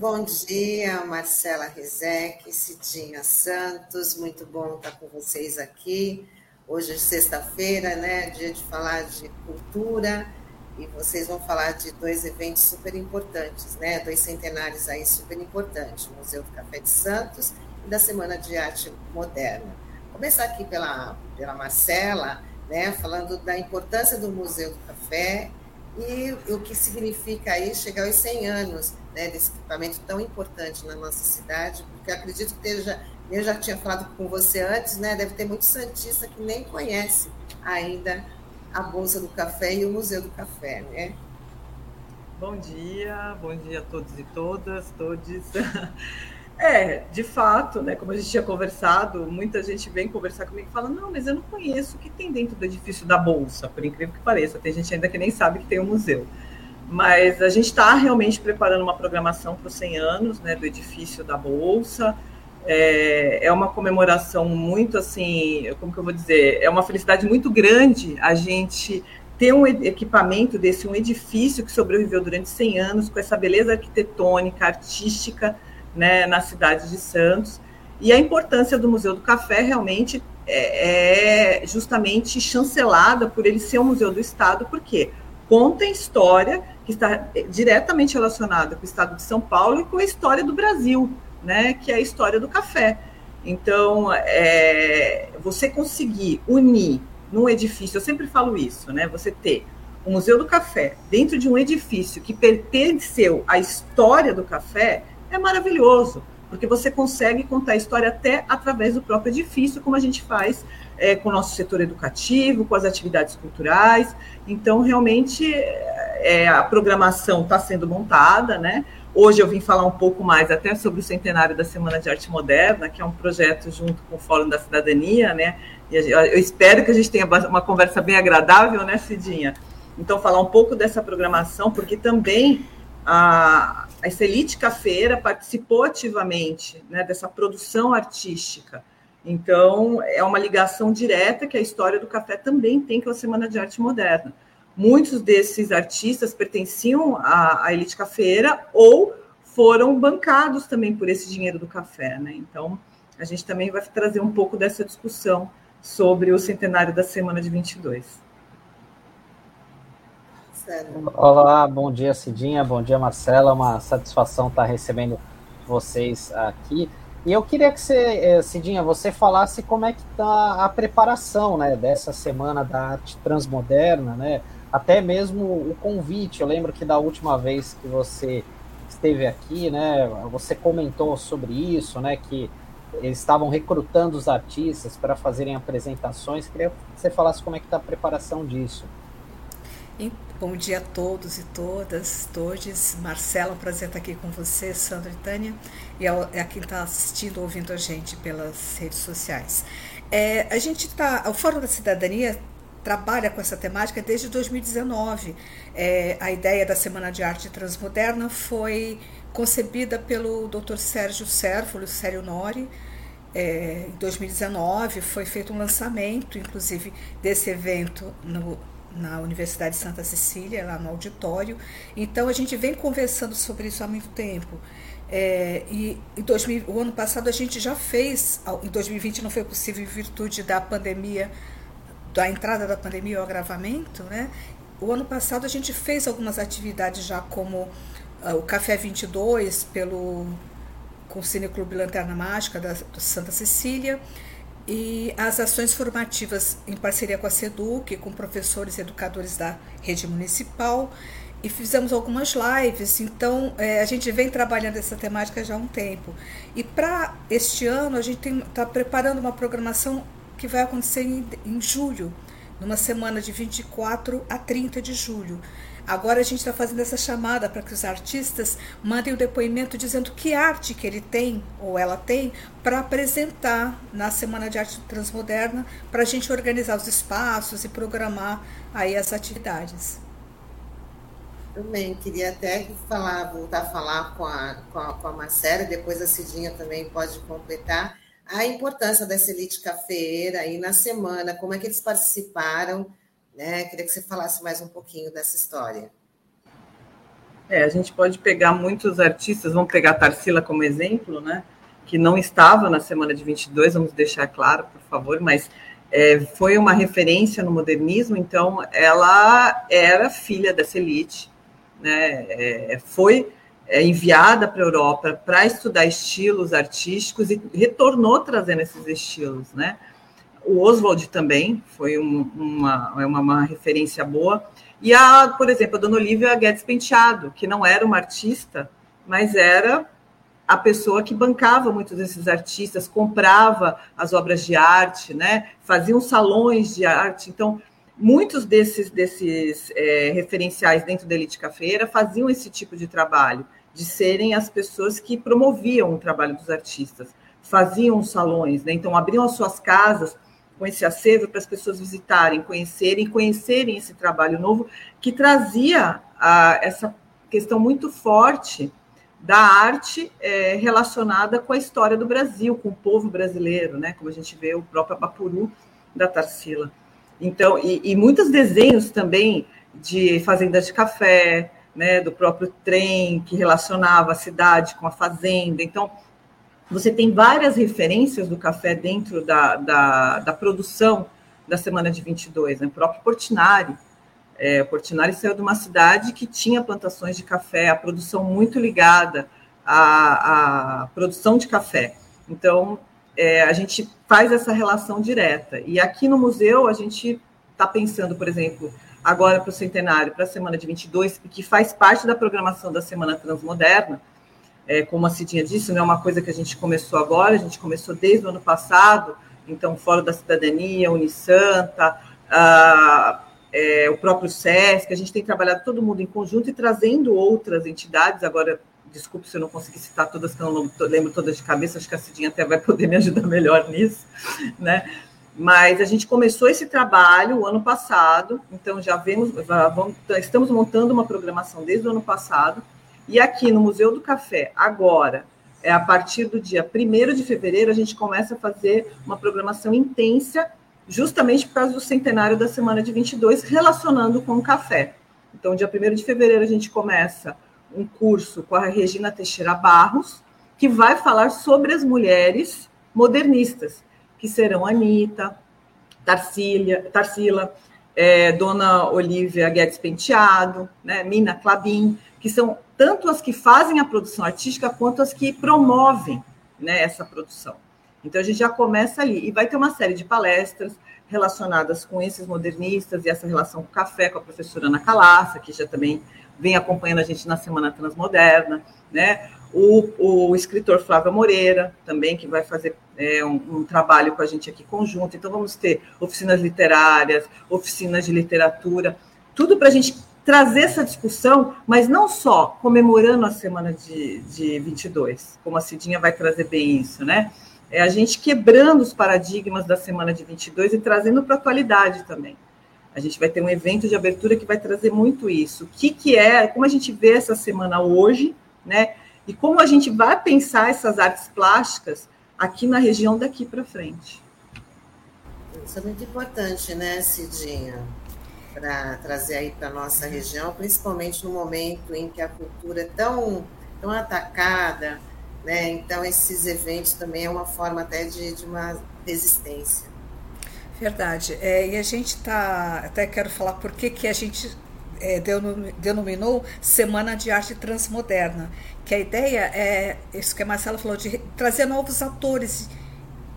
Bom dia, Marcela Rizek, Cidinha Santos, muito bom estar com vocês aqui. Hoje é sexta-feira, né? Dia de falar de cultura e vocês vão falar de dois eventos super importantes, né? Dois centenários aí super importantes, o Museu do Café de Santos e da Semana de Arte Moderna. Vou começar aqui pela, pela Marcela, né? Falando da importância do Museu do Café e o que significa aí chegar aos 100 anos né, desse equipamento tão importante na nossa cidade, porque acredito que esteja eu já tinha falado com você antes, né? Deve ter muito santista que nem conhece ainda a Bolsa do Café e o Museu do Café, né? Bom dia, bom dia a todos e todas, todos. É, de fato, né, como a gente tinha conversado, muita gente vem conversar comigo e fala: não, mas eu não conheço o que tem dentro do edifício da Bolsa, por incrível que pareça. Tem gente ainda que nem sabe que tem um museu. Mas a gente está realmente preparando uma programação para os 100 anos né, do edifício da Bolsa. É, é, uma comemoração muito assim, como que eu vou dizer, é uma felicidade muito grande a gente ter um equipamento desse, um edifício que sobreviveu durante 100 anos, com essa beleza arquitetônica, artística, né, na cidade de Santos. E a importância do Museu do Café realmente é, é justamente chancelada por ele ser um museu do Estado, porque conta a história que está diretamente relacionada com o Estado de São Paulo e com a história do Brasil né, que é a história do café. Então, é, você conseguir unir num edifício, eu sempre falo isso, né? Você ter o Museu do Café dentro de um edifício que pertenceu à história do café é maravilhoso, porque você consegue contar a história até através do próprio edifício, como a gente faz é, com o nosso setor educativo, com as atividades culturais. Então, realmente, é, a programação está sendo montada, né? Hoje eu vim falar um pouco mais até sobre o centenário da Semana de Arte Moderna, que é um projeto junto com o Fórum da Cidadania, né? E eu espero que a gente tenha uma conversa bem agradável, né, Cidinha? Então, falar um pouco dessa programação, porque também a, a Elite participou ativamente né, dessa produção artística. Então, é uma ligação direta que a história do café também tem com a Semana de Arte Moderna muitos desses artistas pertenciam à, à elite cafeira ou foram bancados também por esse dinheiro do café, né? Então, a gente também vai trazer um pouco dessa discussão sobre o centenário da semana de 22. Olá, bom dia Cidinha, bom dia Marcela, uma satisfação estar recebendo vocês aqui. E eu queria que você, eh, Cidinha, você falasse como é que está a preparação né, dessa semana da arte transmoderna, né? Até mesmo o convite. Eu lembro que da última vez que você esteve aqui, né, você comentou sobre isso, né, que eles estavam recrutando os artistas para fazerem apresentações. Queria que você falasse como é que está a preparação disso. Bom dia a todos e todas, todos. Marcela, prazer estar aqui com você, Sandra e Tânia, e a, quem está assistindo, ouvindo a gente pelas redes sociais. É, a gente está, o Fórum da Cidadania trabalha com essa temática desde 2019. É, a ideia da Semana de Arte Transmoderna foi concebida pelo Dr. Sérgio Sérvulo, Sério Nori. É, em 2019 foi feito um lançamento, inclusive, desse evento no, na Universidade de Santa Cecília, lá no auditório. Então a gente vem conversando sobre isso há muito tempo. É, e em 2000, o ano passado a gente já fez, em 2020 não foi possível em virtude da pandemia da entrada da pandemia o agravamento, né? O ano passado a gente fez algumas atividades já como uh, o Café 22 pelo com o Cineclube Lanterna Mágica da, da Santa Cecília e as ações formativas em parceria com a SEDUC, com professores e educadores da rede municipal e fizemos algumas lives, então é, a gente vem trabalhando essa temática já há um tempo. E para este ano a gente está preparando uma programação que vai acontecer em, em julho, numa semana de 24 a 30 de julho. Agora a gente está fazendo essa chamada para que os artistas mandem o depoimento dizendo que arte que ele tem ou ela tem para apresentar na Semana de Arte Transmoderna, para a gente organizar os espaços e programar aí as atividades. Também queria até falar, voltar a falar com a, com a, com a Marcela, depois a Cidinha também pode completar a importância dessa elite cafeira aí na semana, como é que eles participaram, né? Queria que você falasse mais um pouquinho dessa história. É, a gente pode pegar muitos artistas, vamos pegar a Tarsila como exemplo, né? Que não estava na semana de 22, vamos deixar claro, por favor, mas é, foi uma referência no modernismo, então ela era filha dessa elite, né? É, foi é, enviada para a Europa para estudar estilos artísticos e retornou trazendo esses estilos, né? O Oswald também foi um, uma, uma, uma referência boa. E a, por exemplo, a dona Olivia Guedes Penteado, que não era uma artista, mas era a pessoa que bancava muitos desses artistas, comprava as obras de arte, né? faziam salões de arte. Então, muitos desses, desses é, referenciais dentro da Elite Cafeira faziam esse tipo de trabalho, de serem as pessoas que promoviam o trabalho dos artistas, faziam salões, né? então abriam as suas casas com esse acervo para as pessoas visitarem, conhecerem, conhecerem esse trabalho novo que trazia a, essa questão muito forte da arte é, relacionada com a história do Brasil, com o povo brasileiro, né? Como a gente vê o próprio Apapuru da Tarsila. Então, e, e muitos desenhos também de fazendas de café, né? Do próprio trem que relacionava a cidade com a fazenda. Então, você tem várias referências do café dentro da, da, da produção da semana de 22, né? o próprio Portinari. É, Portinari saiu de uma cidade que tinha plantações de café, a produção muito ligada à, à produção de café. Então, é, a gente faz essa relação direta. E aqui no museu, a gente está pensando, por exemplo, agora para o centenário, para a semana de 22, que faz parte da programação da Semana Transmoderna, é, como a Cidinha disse, não é uma coisa que a gente começou agora, a gente começou desde o ano passado, então, Fórum da Cidadania, Unisanta, a, é, o próprio SESC, a gente tem trabalhado todo mundo em conjunto e trazendo outras entidades, agora, desculpe se eu não consegui citar todas, que eu não lembro todas de cabeça, acho que a Cidinha até vai poder me ajudar melhor nisso, né? Mas a gente começou esse trabalho o ano passado, então já vemos, vamos, estamos montando uma programação desde o ano passado, e aqui no Museu do Café, agora, é a partir do dia 1 de fevereiro, a gente começa a fazer uma programação intensa, justamente por causa do centenário da semana de 22, relacionando com o café. Então, dia 1 de fevereiro, a gente começa um curso com a Regina Teixeira Barros, que vai falar sobre as mulheres modernistas, que serão Anitta, Tarsila, Tarsila é, Dona Olivia Guedes Penteado, né, Mina Clabin, que são tanto as que fazem a produção artística quanto as que promovem né, essa produção. Então a gente já começa ali e vai ter uma série de palestras relacionadas com esses modernistas e essa relação com o café, com a professora Ana Calaça, que já também vem acompanhando a gente na Semana Transmoderna, né? O, o escritor Flávio Moreira, também, que vai fazer é, um, um, trabalho com a gente aqui conjunto. Então, vamos ter oficinas literárias, oficinas de literatura, tudo para a gente trazer essa discussão, mas não só comemorando a semana de, de 22, como a Cidinha vai trazer bem isso, né? É a gente quebrando os paradigmas da semana de 22 e trazendo para a atualidade também. A gente vai ter um evento de abertura que vai trazer muito isso. O que, que é, como a gente vê essa semana hoje, né? E como a gente vai pensar essas artes plásticas aqui na região daqui para frente. Isso é muito importante, né, Cidinha? para trazer aí para a nossa região, principalmente no momento em que a cultura é tão, tão atacada, né? Então, esses eventos também é uma forma até de, de uma resistência. Verdade. É, e a gente está. Até quero falar por que, que a gente é, denominou Semana de Arte Transmoderna. Que a ideia é, isso que a Marcela falou, de trazer novos atores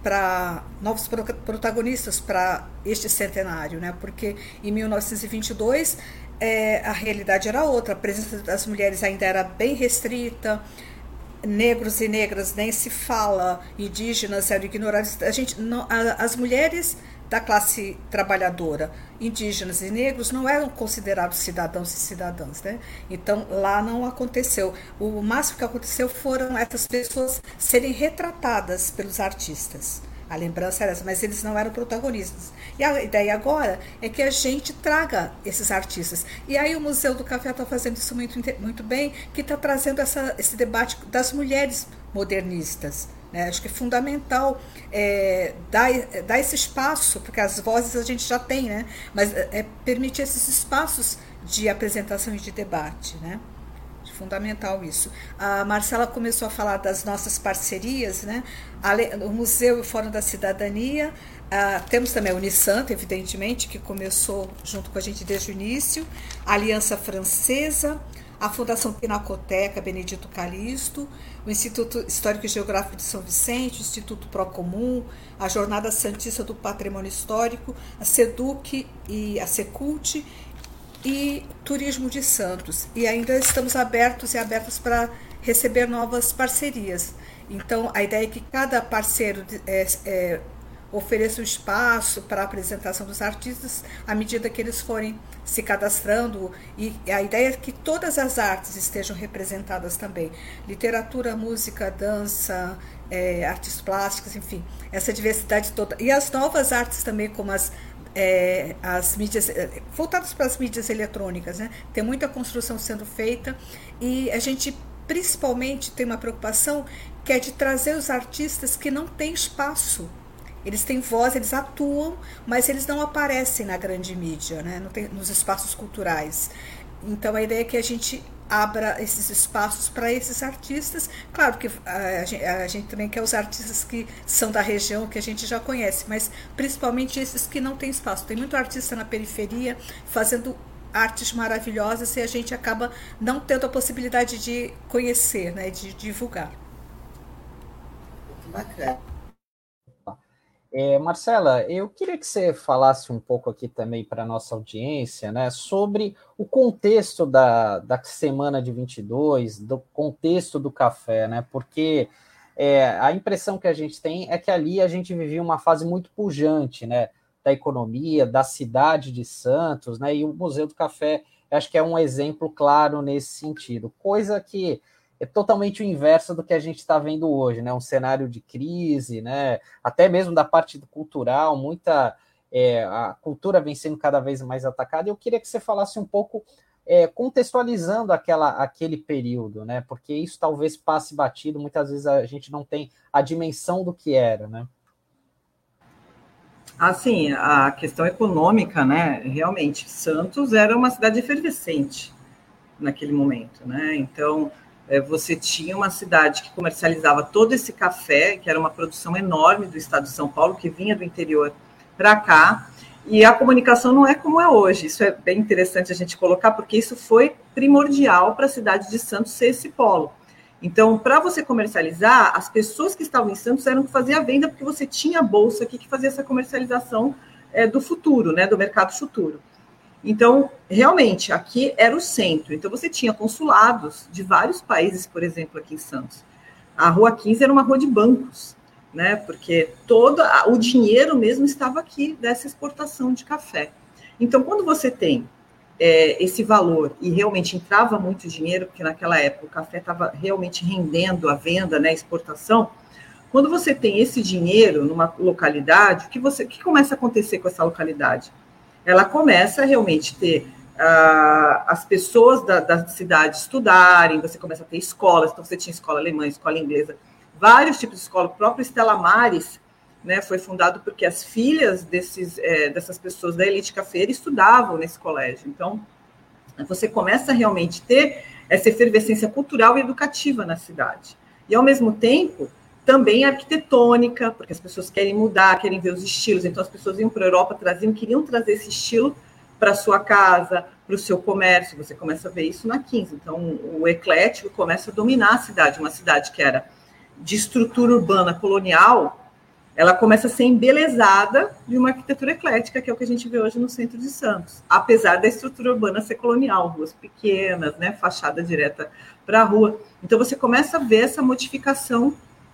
para novos protagonistas para este centenário, né? Porque em 1922 é, a realidade era outra, a presença das mulheres ainda era bem restrita, negros e negras nem se fala, indígenas eram ignorados. A gente, não, a, as mulheres da classe trabalhadora, indígenas e negros, não eram considerados cidadãos e cidadãs. Né? Então, lá não aconteceu. O máximo que aconteceu foram essas pessoas serem retratadas pelos artistas. A lembrança era essa, mas eles não eram protagonistas. E a ideia agora é que a gente traga esses artistas. E aí o Museu do Café está fazendo isso muito, muito bem, que está trazendo essa, esse debate das mulheres modernistas. Né? Acho que é fundamental é, dar, dar esse espaço, porque as vozes a gente já tem, né? mas é, permitir esses espaços de apresentação e de debate. Né? fundamental isso. A Marcela começou a falar das nossas parcerias, né? O Museu e o Fórum da Cidadania, Uh, temos também a Unisanto, evidentemente, que começou junto com a gente desde o início, a Aliança Francesa, a Fundação Pinacoteca Benedito Calixto, o Instituto Histórico e Geográfico de São Vicente, o Instituto Procomum, a Jornada Santista do Patrimônio Histórico, a SEDUC e a SECULT e Turismo de Santos. E ainda estamos abertos e abertas para receber novas parcerias. Então, a ideia é que cada parceiro é, é, ofereça um espaço para a apresentação dos artistas à medida que eles forem se cadastrando. E a ideia é que todas as artes estejam representadas também. Literatura música dança é, artes plásticas enfim essa diversidade toda. E as novas artes também como as é, as mídias é, voltadas para as mídias eletrônicas né? Tem muita construção sendo feita e a gente principalmente tem uma preocupação que é de trazer os artistas que não têm espaço eles têm voz, eles atuam, mas eles não aparecem na grande mídia, né? Nos espaços culturais. Então a ideia é que a gente abra esses espaços para esses artistas. Claro que a gente, a gente, também quer os artistas que são da região, que a gente já conhece, mas principalmente esses que não têm espaço. Tem muito artista na periferia fazendo artes maravilhosas e a gente acaba não tendo a possibilidade de conhecer, né, de divulgar. Bacana. É, Marcela, eu queria que você falasse um pouco aqui também para a nossa audiência, né, sobre o contexto da, da semana de 22, do contexto do café, né, porque é, a impressão que a gente tem é que ali a gente vivia uma fase muito pujante, né, da economia, da cidade de Santos, né, e o Museu do Café, acho que é um exemplo claro nesse sentido, coisa que é totalmente o inverso do que a gente está vendo hoje, né? Um cenário de crise, né? Até mesmo da parte cultural, muita é, a cultura vem sendo cada vez mais atacada. Eu queria que você falasse um pouco é, contextualizando aquela, aquele período, né? Porque isso talvez passe batido. Muitas vezes a gente não tem a dimensão do que era, né? Assim, a questão econômica, né? Realmente, Santos era uma cidade efervescente naquele momento, né? Então você tinha uma cidade que comercializava todo esse café, que era uma produção enorme do estado de São Paulo, que vinha do interior para cá, e a comunicação não é como é hoje. Isso é bem interessante a gente colocar, porque isso foi primordial para a cidade de Santos ser esse polo. Então, para você comercializar, as pessoas que estavam em Santos eram que faziam a venda, porque você tinha a bolsa aqui que fazia essa comercialização é, do futuro, né, do mercado futuro. Então, realmente, aqui era o centro. Então, você tinha consulados de vários países, por exemplo, aqui em Santos. A Rua 15 era uma rua de bancos, né? Porque todo o dinheiro mesmo estava aqui dessa exportação de café. Então, quando você tem é, esse valor e realmente entrava muito dinheiro, porque naquela época o café estava realmente rendendo a venda, né, a exportação. Quando você tem esse dinheiro numa localidade, o que, você, o que começa a acontecer com essa localidade? Ela começa a realmente ter uh, as pessoas da, da, cidade estudarem, você começa a ter escolas, então você tinha escola alemã, escola inglesa, vários tipos de escola, o próprio Estela Maris, né, foi fundado porque as filhas desses, é, dessas pessoas da elite cafeira estudavam nesse colégio. Então, você começa a realmente ter essa efervescência cultural e educativa na cidade. E, ao mesmo tempo, também arquitetônica, porque as pessoas querem mudar, querem ver os estilos. Então, as pessoas iam para a Europa, traziam, queriam trazer esse estilo para sua casa, para o seu comércio. Você começa a ver isso na 15. Então, o eclético começa a dominar a cidade. Uma cidade que era de estrutura urbana colonial, ela começa a ser embelezada de uma arquitetura eclética, que é o que a gente vê hoje no centro de Santos. Apesar da estrutura urbana ser colonial, ruas pequenas, né, fachada direta para a rua. Então, você começa a ver essa modificação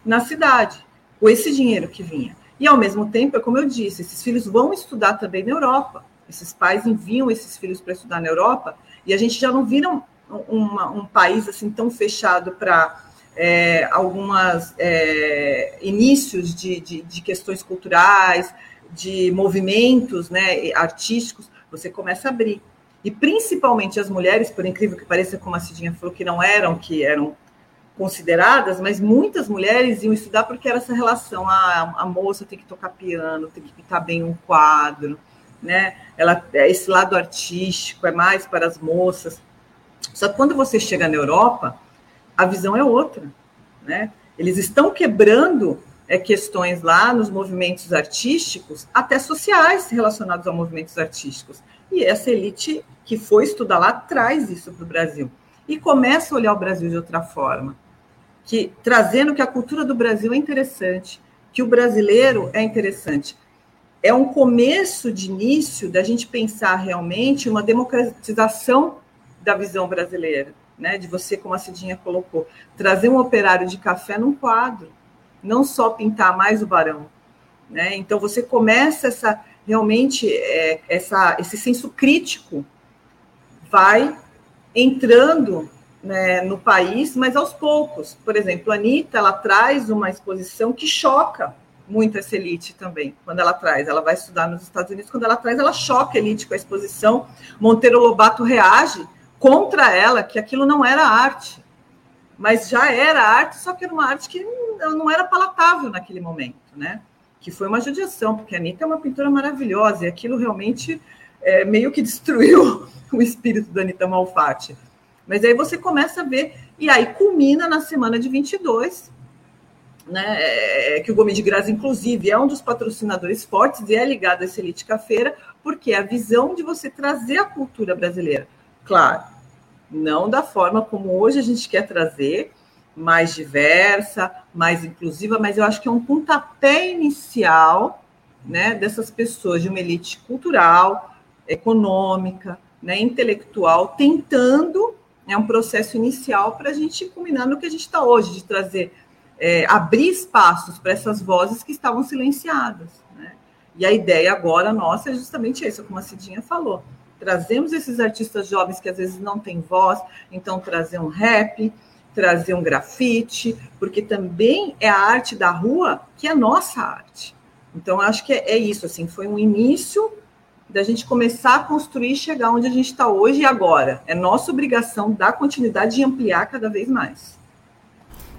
na cidade, com esse dinheiro que vinha. E, ao mesmo tempo, é como eu disse, esses filhos vão estudar também na Europa. Esses pais enviam esses filhos para estudar na Europa, e a gente já não vira um, uma, um país assim tão fechado para é, algumas é, inícios de, de, de, questões culturais, de movimentos né, artísticos, você começa a abrir. E principalmente as mulheres, por incrível que pareça, como a Cidinha falou, que não eram, que eram consideradas, mas muitas mulheres iam estudar porque era essa relação, ah, a moça tem que tocar piano, tem que pintar bem um quadro, né? Ela, esse lado artístico é mais para as moças. Só que quando você chega na Europa, a visão é outra, né? Eles estão quebrando é, questões lá nos movimentos artísticos, até sociais relacionados a movimentos artísticos. E essa elite que foi estudar lá traz isso para o Brasil e começa a olhar o Brasil de outra forma, que trazendo que a cultura do Brasil é interessante, que o brasileiro é interessante. É um começo de início da gente pensar realmente uma democratização da visão brasileira, né? De você, como a Cidinha colocou, trazer um operário de café num quadro, não só pintar mais o barão, né? Então você começa essa realmente é, essa, esse senso crítico vai entrando né, no país, mas aos poucos. Por exemplo, a Anitta, ela traz uma exposição que choca muito essa elite também, quando ela traz. Ela vai estudar nos Estados Unidos, quando ela traz, ela choca a elite com a exposição. Monteiro Lobato reage contra ela, que aquilo não era arte. Mas já era arte, só que era uma arte que não era palatável naquele momento, né? Que foi uma judiação, porque a Anitta é uma pintora maravilhosa, e aquilo realmente é, meio que destruiu o espírito da Anitta Malfatti. Mas aí você começa a ver, e aí culmina na semana de 22, né, é, que o Gomes de Graça, inclusive, é um dos patrocinadores fortes e é ligado a essa Elite Cafeira, porque é a visão de você trazer a cultura brasileira. Claro, não da forma como hoje a gente quer trazer, mais diversa, mais inclusiva, mas eu acho que é um pontapé inicial né, dessas pessoas de uma elite cultural, econômica, né, intelectual, tentando é um processo inicial para a gente culminar no que a gente está hoje, de trazer, é, abrir espaços para essas vozes que estavam silenciadas. Né? E a ideia agora nossa é justamente essa, como a Cidinha falou. Trazemos esses artistas jovens que às vezes não têm voz, então trazer um rap, trazer um grafite, porque também é a arte da rua que é nossa arte. Então, acho que é, é isso, assim, foi um início da gente começar a construir e chegar onde a gente está hoje e agora. É nossa obrigação dar continuidade e ampliar cada vez mais.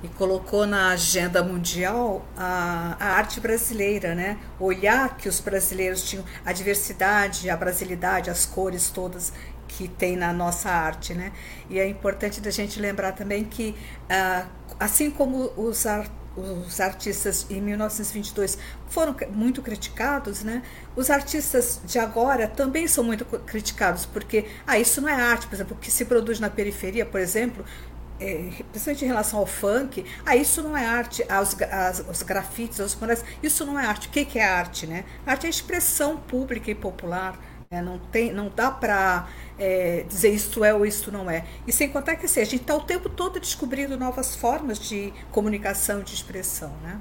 E colocou na agenda mundial a, a arte brasileira, né? Olhar que os brasileiros tinham a diversidade, a brasilidade, as cores todas que tem na nossa arte, né? E é importante da gente lembrar também que, ah, assim como os artistas os artistas em 1922 foram muito criticados, né? Os artistas de agora também são muito criticados, porque ah, isso não é arte, por exemplo, o que se produz na periferia, por exemplo, é, principalmente em relação ao funk, ah, isso não é arte, ah, os, as, os grafites, os murais, isso não é arte. O que, que é arte, né? arte é expressão pública e popular. Né? Não, tem, não dá para é, dizer isto é ou isto não é. E sem contar que assim, a gente está o tempo todo descobrindo novas formas de comunicação, de expressão, né?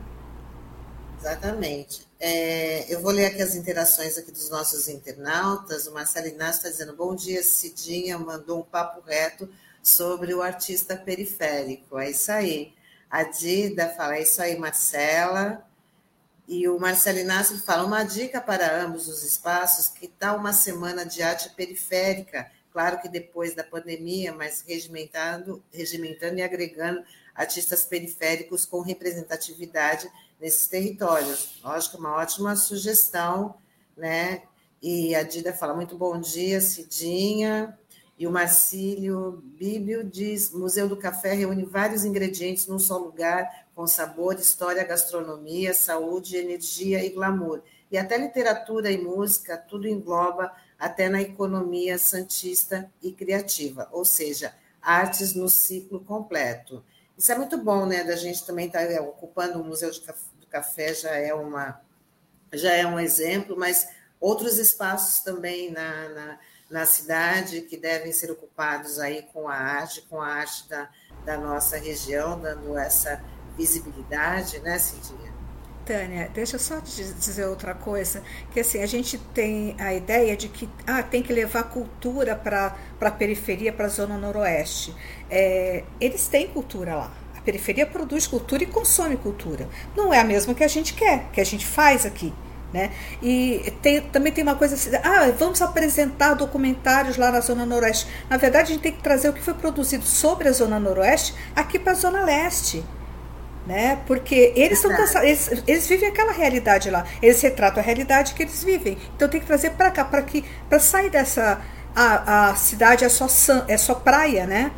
Exatamente. É, eu vou ler aqui as interações aqui dos nossos internautas. O Marcelo Inácio está dizendo, bom dia, Cidinha, mandou um papo reto sobre o artista periférico. É isso aí. A Dida fala, é isso aí, Marcela. E o Marcelo Inácio fala: uma dica para ambos os espaços, que tal uma semana de arte periférica? Claro que depois da pandemia, mas regimentando, regimentando e agregando artistas periféricos com representatividade nesses territórios. Lógico, uma ótima sugestão, né? E a Dida fala: muito bom dia, Cidinha. E o Marcílio Bíbio diz: Museu do Café reúne vários ingredientes num só lugar, com sabor, história, gastronomia, saúde, energia e glamour. E até literatura e música, tudo engloba até na economia santista e criativa, ou seja, artes no ciclo completo. Isso é muito bom, né? Da gente também estar tá ocupando o Museu do Café já é uma já é um exemplo, mas outros espaços também na, na na cidade que devem ser ocupados aí com a arte, com a arte da, da nossa região, dando essa visibilidade, né, Cidinha? Tânia, deixa eu só dizer outra coisa, que assim, a gente tem a ideia de que ah, tem que levar cultura para a periferia, para a zona noroeste. É, eles têm cultura lá. A periferia produz cultura e consome cultura. Não é a mesma que a gente quer, que a gente faz aqui. Né? E tem, também tem uma coisa assim, ah, vamos apresentar documentários lá na Zona Noroeste. Na verdade, a gente tem que trazer o que foi produzido sobre a Zona Noroeste aqui para a Zona Leste. Né? Porque eles, são eles, eles vivem aquela realidade lá, eles retratam a realidade que eles vivem. Então tem que trazer para cá, para que para sair dessa a, a cidade é só, é só praia, né?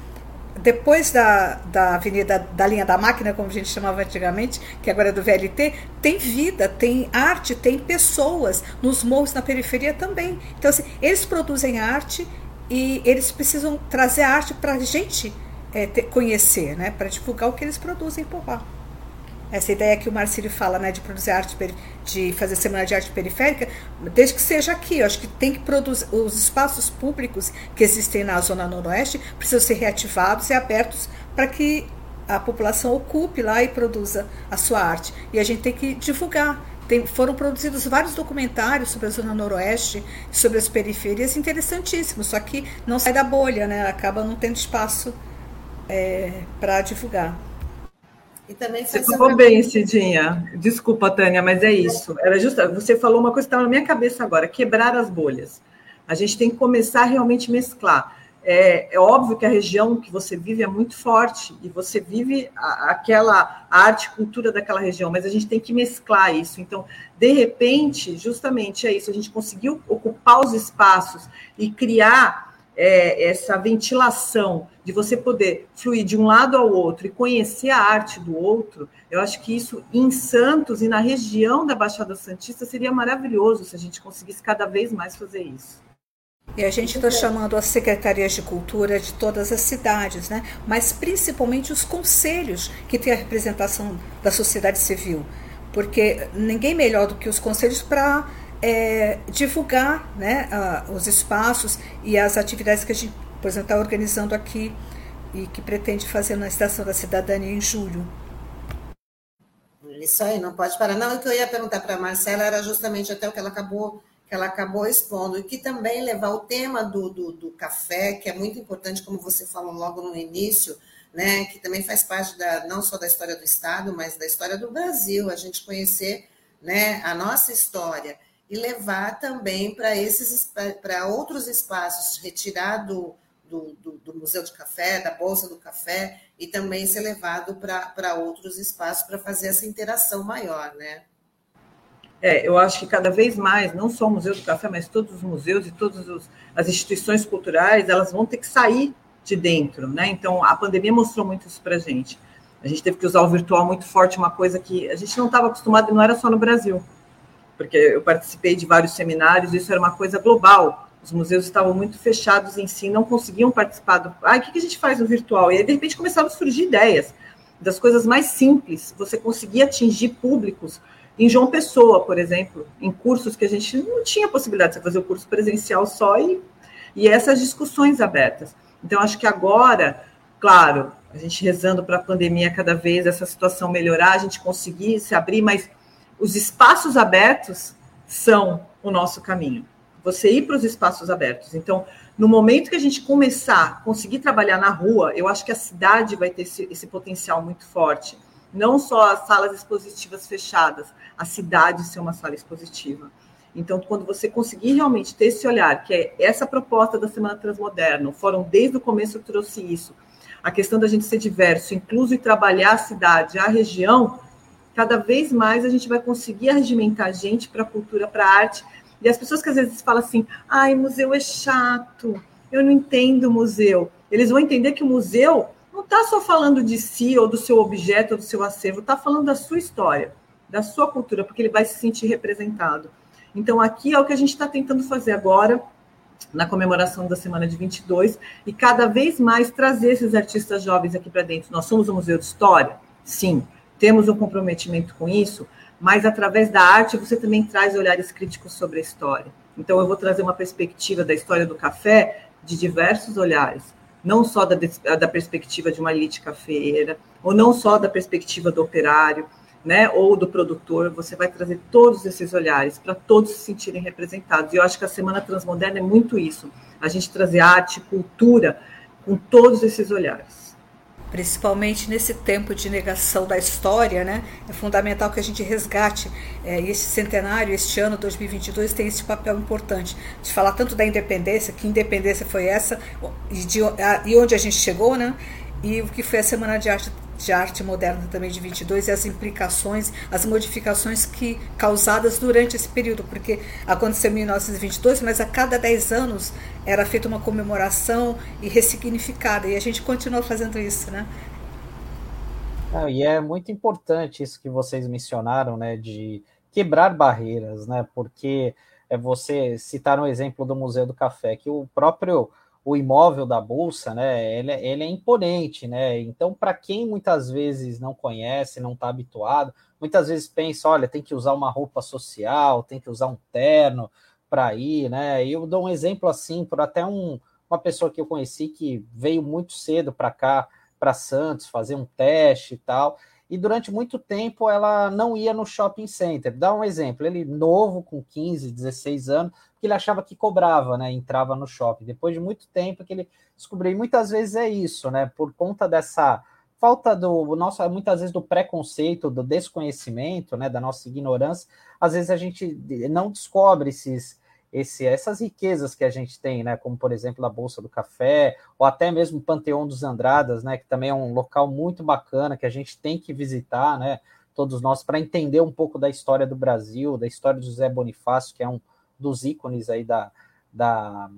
depois da, da avenida da linha da máquina, como a gente chamava antigamente, que agora é do VLT, tem vida, tem arte, tem pessoas nos morros na periferia também. Então, assim, eles produzem arte e eles precisam trazer arte para a gente é, ter, conhecer, né? para divulgar o que eles produzem por lá. Essa ideia que o Marcílio fala, né, de produzir arte, de fazer semana de arte periférica, desde que seja aqui, eu acho que tem que produzir os espaços públicos que existem na zona noroeste precisam ser reativados e abertos para que a população ocupe lá e produza a sua arte. E a gente tem que divulgar. Tem, foram produzidos vários documentários sobre a zona noroeste, sobre as periferias, interessantíssimos, só que não sai da bolha, né? acaba não tendo espaço é, para divulgar. E também você falou bem, Cidinha. Desculpa, Tânia, mas é isso. Era justo. Você falou uma coisa que estava na minha cabeça agora: quebrar as bolhas. A gente tem que começar a realmente mesclar. É, é, óbvio que a região que você vive é muito forte e você vive a, aquela a arte e cultura daquela região, mas a gente tem que mesclar isso. Então, de repente, justamente é isso, a gente conseguiu ocupar os espaços e criar é, essa ventilação de você poder fluir de um lado ao outro e conhecer a arte do outro, eu acho que isso em Santos e na região da Baixada Santista seria maravilhoso se a gente conseguisse cada vez mais fazer isso. E a gente está chamando as secretarias de cultura de todas as cidades, né? mas principalmente os conselhos que têm a representação da sociedade civil, porque ninguém melhor do que os conselhos para é, divulgar né, uh, os espaços e as atividades que a gente, por exemplo, está organizando aqui e que pretende fazer na Estação da Cidadania em julho. Isso aí, não pode parar. Não, o que eu ia perguntar para a Marcela era justamente até o que ela acabou que ela acabou expondo, e que também levar o tema do, do, do café, que é muito importante, como você falou logo no início, né, que também faz parte da, não só da história do Estado, mas da história do Brasil, a gente conhecer né, a nossa história e levar também para esses para outros espaços, retirar do, do, do, do, Museu de Café, da Bolsa do Café, e também ser levado para outros espaços para fazer essa interação maior, né? É, eu acho que cada vez mais, não só o Museu do Café, mas todos os museus e todas as instituições culturais, elas vão ter que sair de dentro, né? Então, a pandemia mostrou muito isso para gente. A gente teve que usar o virtual muito forte, uma coisa que a gente não estava acostumado e não era só no Brasil porque eu participei de vários seminários, isso era uma coisa global. Os museus estavam muito fechados em si, não conseguiam participar do. Ah, o que a gente faz no virtual? E aí, de repente, começaram a surgir ideias das coisas mais simples. Você conseguia atingir públicos em João Pessoa, por exemplo, em cursos que a gente não tinha possibilidade de fazer o curso presencial só e, e essas discussões abertas. Então, acho que agora, claro, a gente rezando para a pandemia cada vez, essa situação melhorar, a gente conseguir se abrir, mas os espaços abertos são o nosso caminho. Você ir para os espaços abertos. Então, no momento que a gente começar a conseguir trabalhar na rua, eu acho que a cidade vai ter esse, esse potencial muito forte. Não só as salas expositivas fechadas, a cidade ser uma sala expositiva. Então, quando você conseguir realmente ter esse olhar, que é essa proposta da Semana Transmoderna, o fórum desde o começo trouxe isso, a questão da gente ser diverso, incluso e trabalhar a cidade, a região, cada vez mais a gente vai conseguir arregimentar a gente para a cultura, para a arte. E as pessoas que às vezes falam assim, ai, museu é chato, eu não entendo o museu. Eles vão entender que o museu não está só falando de si, ou do seu objeto, ou do seu acervo, está falando da sua história, da sua cultura, porque ele vai se sentir representado. Então, aqui é o que a gente está tentando fazer agora, na comemoração da semana de 22, e cada vez mais trazer esses artistas jovens aqui para dentro. Nós somos um museu de história? Sim temos um comprometimento com isso, mas através da arte você também traz olhares críticos sobre a história. Então eu vou trazer uma perspectiva da história do café de diversos olhares, não só da, da perspectiva de uma elite cafeeira, ou não só da perspectiva do operário, né, ou do produtor, você vai trazer todos esses olhares para todos se sentirem representados. E eu acho que a Semana Transmoderna é muito isso, a gente trazer arte, cultura com todos esses olhares principalmente nesse tempo de negação da história, né? É fundamental que a gente resgate é, esse centenário, este ano 2022 tem esse papel importante de falar tanto da independência, que independência foi essa e, de, a, e onde a gente chegou, né? E o que foi a Semana de Arte de arte moderna também de 22 e as implicações, as modificações que causadas durante esse período, porque aconteceu em 1922, mas a cada 10 anos era feita uma comemoração e ressignificada, e a gente continua fazendo isso, né? Não, e é muito importante isso que vocês mencionaram, né, de quebrar barreiras, né, porque é você citar um exemplo do Museu do Café, que o próprio o imóvel da bolsa, né, ele, é, ele é imponente, né? Então, para quem muitas vezes não conhece, não está habituado, muitas vezes pensa, olha, tem que usar uma roupa social, tem que usar um terno para ir, né? Eu dou um exemplo assim por até um, uma pessoa que eu conheci que veio muito cedo para cá, para Santos, fazer um teste e tal e durante muito tempo ela não ia no shopping center. Dá um exemplo, ele novo, com 15, 16 anos, que ele achava que cobrava, né? Entrava no shopping. Depois de muito tempo que ele descobriu, e muitas vezes é isso, né? Por conta dessa falta do nosso, muitas vezes do preconceito, do desconhecimento, né? Da nossa ignorância, às vezes a gente não descobre esses esse, essas riquezas que a gente tem, né, como por exemplo a Bolsa do Café, ou até mesmo o Panteão dos Andradas, né, que também é um local muito bacana que a gente tem que visitar, né, todos nós, para entender um pouco da história do Brasil, da história do José Bonifácio, que é um dos ícones aí da, da,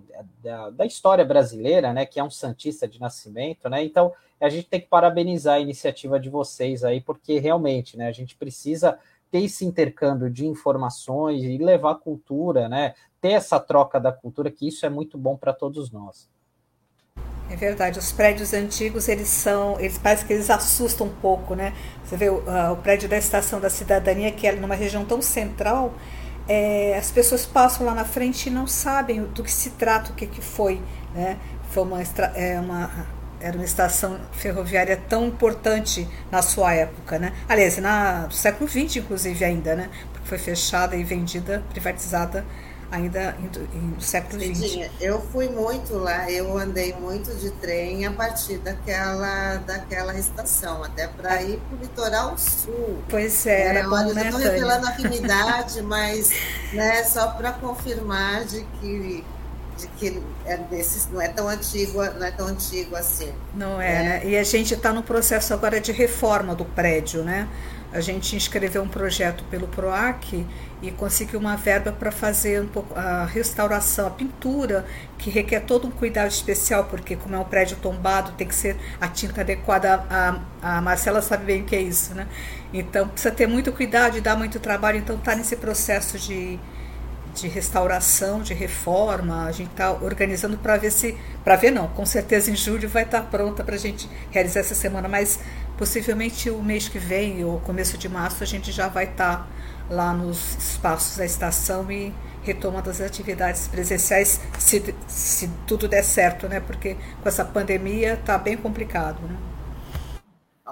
da, da, história brasileira, né, que é um santista de nascimento, né, então a gente tem que parabenizar a iniciativa de vocês aí, porque realmente, né, a gente precisa ter esse intercâmbio de informações e levar cultura, né? Ter essa troca da cultura, que isso é muito bom para todos nós. É verdade, os prédios antigos, eles são, eles parecem que eles assustam um pouco, né? Você vê uh, o prédio da Estação da Cidadania, que é numa região tão central, é, as pessoas passam lá na frente e não sabem do que se trata, o que, que foi, né? Foi uma, é, uma era uma estação ferroviária tão importante na sua época, né? Aliás, na, no século XX, inclusive, ainda, né? Porque foi fechada e vendida, privatizada ainda no século XX. Eu fui muito lá, eu andei muito de trem a partir daquela, daquela estação, até para ir para o litoral sul. Pois é, era, era bom, olha, né, estou revelando a afinidade, mas né, só para confirmar de que de que é desses, não é tão antigo, não é tão antigo assim. Não é, é. né? E a gente está no processo agora de reforma do prédio, né? A gente inscreveu um projeto pelo PROAC e conseguiu uma verba para fazer um pouco a restauração, a pintura, que requer todo um cuidado especial, porque como é um prédio tombado, tem que ser a tinta adequada. A, a Marcela sabe bem o que é isso, né? Então precisa ter muito cuidado e dar muito trabalho. Então está nesse processo de de restauração, de reforma. A gente está organizando para ver se. Para ver, não, com certeza em julho vai estar tá pronta para a gente realizar essa semana, mas possivelmente o mês que vem, ou começo de março, a gente já vai estar tá lá nos espaços da estação e retomando as atividades presenciais, se, se tudo der certo, né? Porque com essa pandemia está bem complicado, né?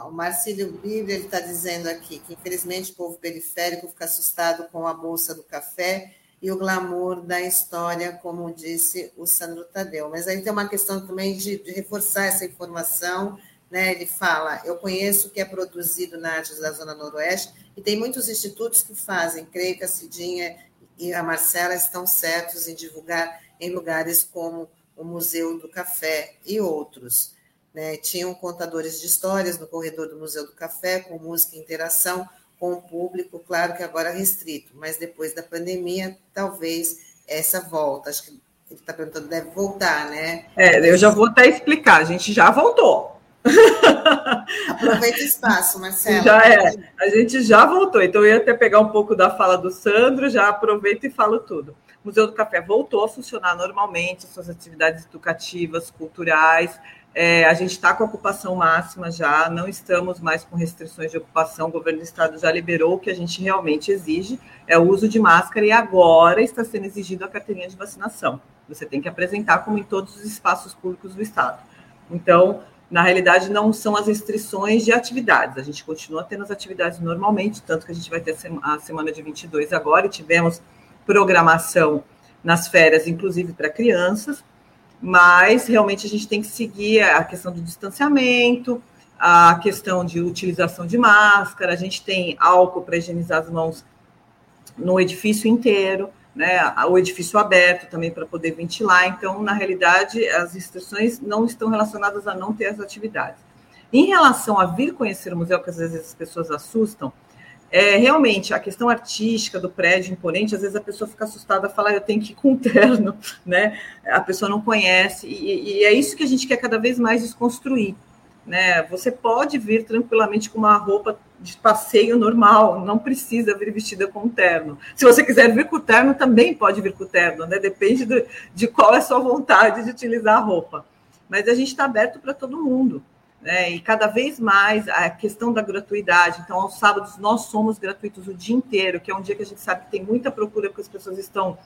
O Marcílio Bíblia está dizendo aqui que, infelizmente, o povo periférico fica assustado com a bolsa do café e o glamour da história, como disse o Sandro Tadeu. Mas aí tem uma questão também de, de reforçar essa informação. Né? Ele fala: eu conheço o que é produzido na arte da Zona Noroeste, e tem muitos institutos que fazem. Creio que a Cidinha e a Marcela estão certos em divulgar em lugares como o Museu do Café e outros. Né? Tinham contadores de histórias no corredor do Museu do Café, com música e interação com o público, claro que agora restrito, mas depois da pandemia, talvez essa volta. Acho que ele está perguntando, deve voltar, né? É, eu já vou até explicar, a gente já voltou. Aproveita o espaço, Marcelo. Já é, a gente já voltou, então eu ia até pegar um pouco da fala do Sandro, já aproveito e falo tudo. O Museu do Café voltou a funcionar normalmente, suas atividades educativas, culturais, é, a gente está com ocupação máxima já, não estamos mais com restrições de ocupação. O governo do estado já liberou o que a gente realmente exige, é o uso de máscara, e agora está sendo exigido a carteirinha de vacinação. Você tem que apresentar como em todos os espaços públicos do estado. Então, na realidade, não são as restrições de atividades. A gente continua tendo as atividades normalmente, tanto que a gente vai ter a semana de 22 agora, e tivemos programação nas férias, inclusive para crianças mas realmente a gente tem que seguir a questão do distanciamento, a questão de utilização de máscara, a gente tem álcool para higienizar as mãos no edifício inteiro, né, o edifício aberto também para poder ventilar. Então, na realidade, as restrições não estão relacionadas a não ter as atividades. Em relação a vir conhecer o museu, que às vezes as pessoas assustam, é, realmente, a questão artística do prédio imponente, às vezes a pessoa fica assustada, fala, ah, eu tenho que ir com um terno, né? A pessoa não conhece, e, e, é isso que a gente quer cada vez mais desconstruir, né? Você pode vir tranquilamente com uma roupa de passeio normal, não precisa vir vestida com terno. Se você quiser vir com terno, também pode vir com terno, né? Depende do, de qual é a sua vontade de utilizar a roupa. Mas a gente está aberto para todo mundo né? E cada vez mais a questão da gratuidade. Então, aos sábados nós somos gratuitos o dia inteiro, que é um dia que a gente sabe que tem muita procura, porque as pessoas estão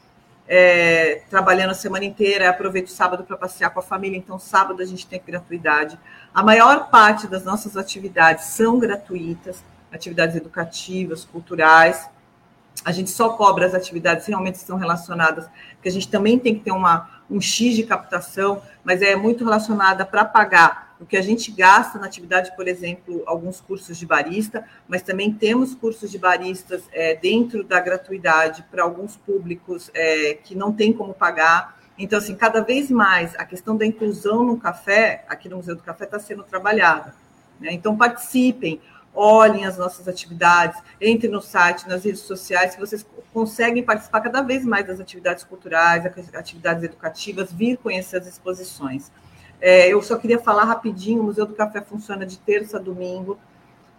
é, trabalhando a semana inteira, aproveita o sábado para passear com a família, então sábado a gente tem gratuidade. A maior parte das nossas atividades são gratuitas, atividades educativas, culturais. A gente só cobra as atividades realmente estão relacionadas, porque a gente também tem que ter uma, um X de captação, mas é muito relacionada para pagar o que a gente gasta na atividade, por exemplo, alguns cursos de barista, mas também temos cursos de baristas é, dentro da gratuidade para alguns públicos é, que não tem como pagar. Então, assim, cada vez mais a questão da inclusão no café, aqui no Museu do Café, está sendo trabalhada. Né? Então, participem, olhem as nossas atividades, entrem no site, nas redes sociais, que vocês conseguem participar cada vez mais das atividades culturais, atividades educativas, vir conhecer as exposições. É, eu só queria falar rapidinho: o Museu do Café funciona de terça a domingo,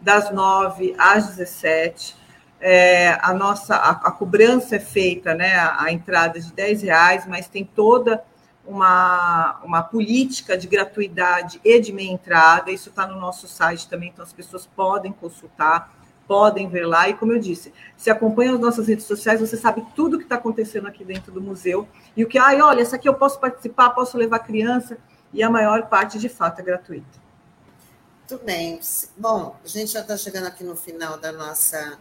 das 9 às 17. É, a nossa a, a, cobrança é feita, né? A, a, entrada de 10 reais, mas tem toda uma, uma política de gratuidade e de meia entrada. Isso está no nosso site também, então as pessoas podem consultar, podem ver lá. E como eu disse, se acompanha as nossas redes sociais, você sabe tudo o que está acontecendo aqui dentro do museu. E o que, ai, olha, essa aqui eu posso participar, posso levar criança e a maior parte, de fato, é gratuita. Muito bem. Bom, a gente já está chegando aqui no final da nossa,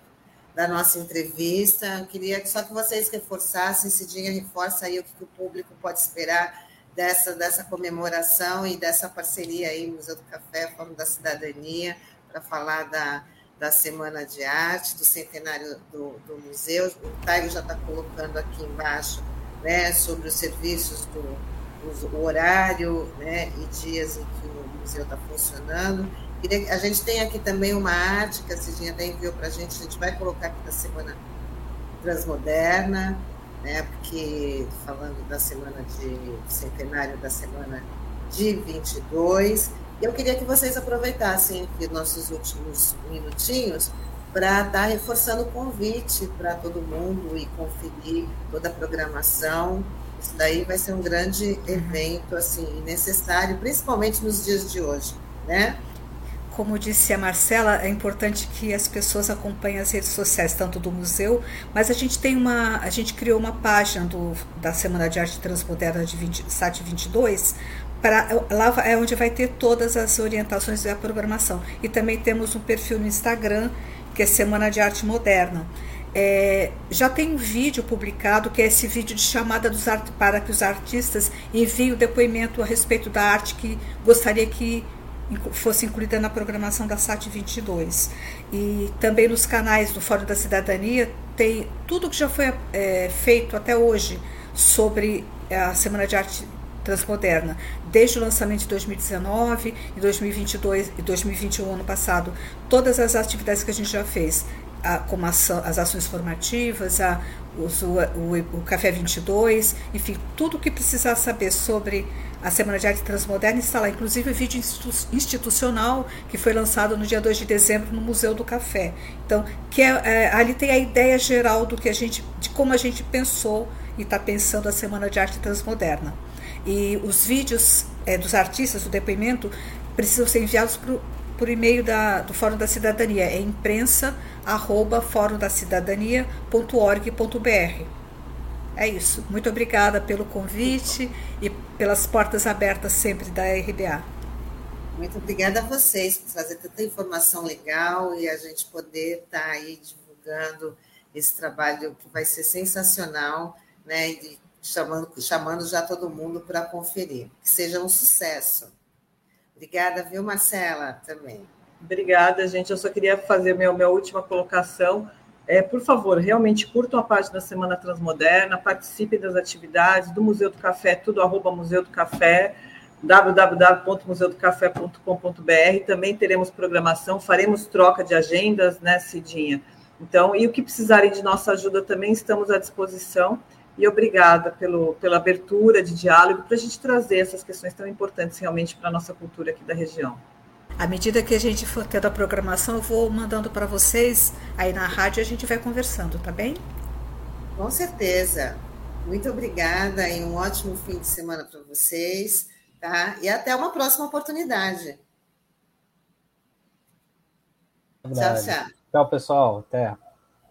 da nossa entrevista. Eu queria só que vocês reforçassem, Cidinha, reforça aí o que, o público pode esperar dessa, dessa comemoração e dessa parceria aí, Museu do Café, Fórum da Cidadania, para falar da, da Semana de Arte, do centenário do, do museu. O Taio já está colocando aqui embaixo né, sobre os serviços do, o horário né, e dias em que o museu está funcionando. A gente tem aqui também uma arte que a Cidinha até enviou para a gente, a gente vai colocar aqui na Semana Transmoderna, né, porque falando da semana de centenário da semana de 22. Eu queria que vocês aproveitassem aqui nossos últimos minutinhos para estar tá reforçando o convite para todo mundo e conferir toda a programação isso daí vai ser um grande evento, assim, necessário, principalmente nos dias de hoje, né? Como disse a Marcela, é importante que as pessoas acompanhem as redes sociais, tanto do museu, mas a gente tem uma, a gente criou uma página do, da Semana de Arte Transmoderna de 20, SAT 22, para, lá é onde vai ter todas as orientações da programação. E também temos um perfil no Instagram, que é Semana de Arte Moderna. É, já tem um vídeo publicado, que é esse vídeo de chamada dos art, para que os artistas enviem o depoimento a respeito da arte que gostaria que fosse incluída na programação da SAT 22. E também nos canais do Fórum da Cidadania tem tudo que já foi é, feito até hoje sobre a Semana de Arte Transmoderna, desde o lançamento de 2019 e 2022 e 2021 ano passado, todas as atividades que a gente já fez a, como as ações formativas, a, o, o, o Café 22, enfim, tudo o que precisar saber sobre a Semana de Arte Transmoderna está lá, inclusive o vídeo institucional que foi lançado no dia 2 de dezembro no Museu do Café. Então, que é, é, ali tem a ideia geral do que a gente, de como a gente pensou e está pensando a Semana de Arte Transmoderna. E os vídeos é, dos artistas, o depoimento, precisam ser enviados para por e-mail da, do Fórum da Cidadania, é imprensa arroba forumdacidadania.org.br. É isso. Muito obrigada pelo convite e pelas portas abertas sempre da RBA. Muito obrigada a vocês por trazer tanta informação legal e a gente poder estar tá aí divulgando esse trabalho que vai ser sensacional, né? E chamando, chamando já todo mundo para conferir. Que seja um sucesso. Obrigada, viu, Marcela, também. Obrigada, gente. Eu só queria fazer minha, minha última colocação. É, por favor, realmente curtam a página Semana Transmoderna, participem das atividades do Museu do Café, tudo arroba Museu do Café. www.museudocafé.com.br. Também teremos programação, faremos troca de agendas, né, Cidinha? Então, e o que precisarem de nossa ajuda também estamos à disposição. E obrigada pelo, pela abertura de diálogo para a gente trazer essas questões tão importantes realmente para a nossa cultura aqui da região. À medida que a gente for tendo a programação, eu vou mandando para vocês aí na rádio e a gente vai conversando, tá bem? Com certeza. Muito obrigada e um ótimo fim de semana para vocês, tá? E até uma próxima oportunidade. Tchau, tchau. Tchau, pessoal. Até.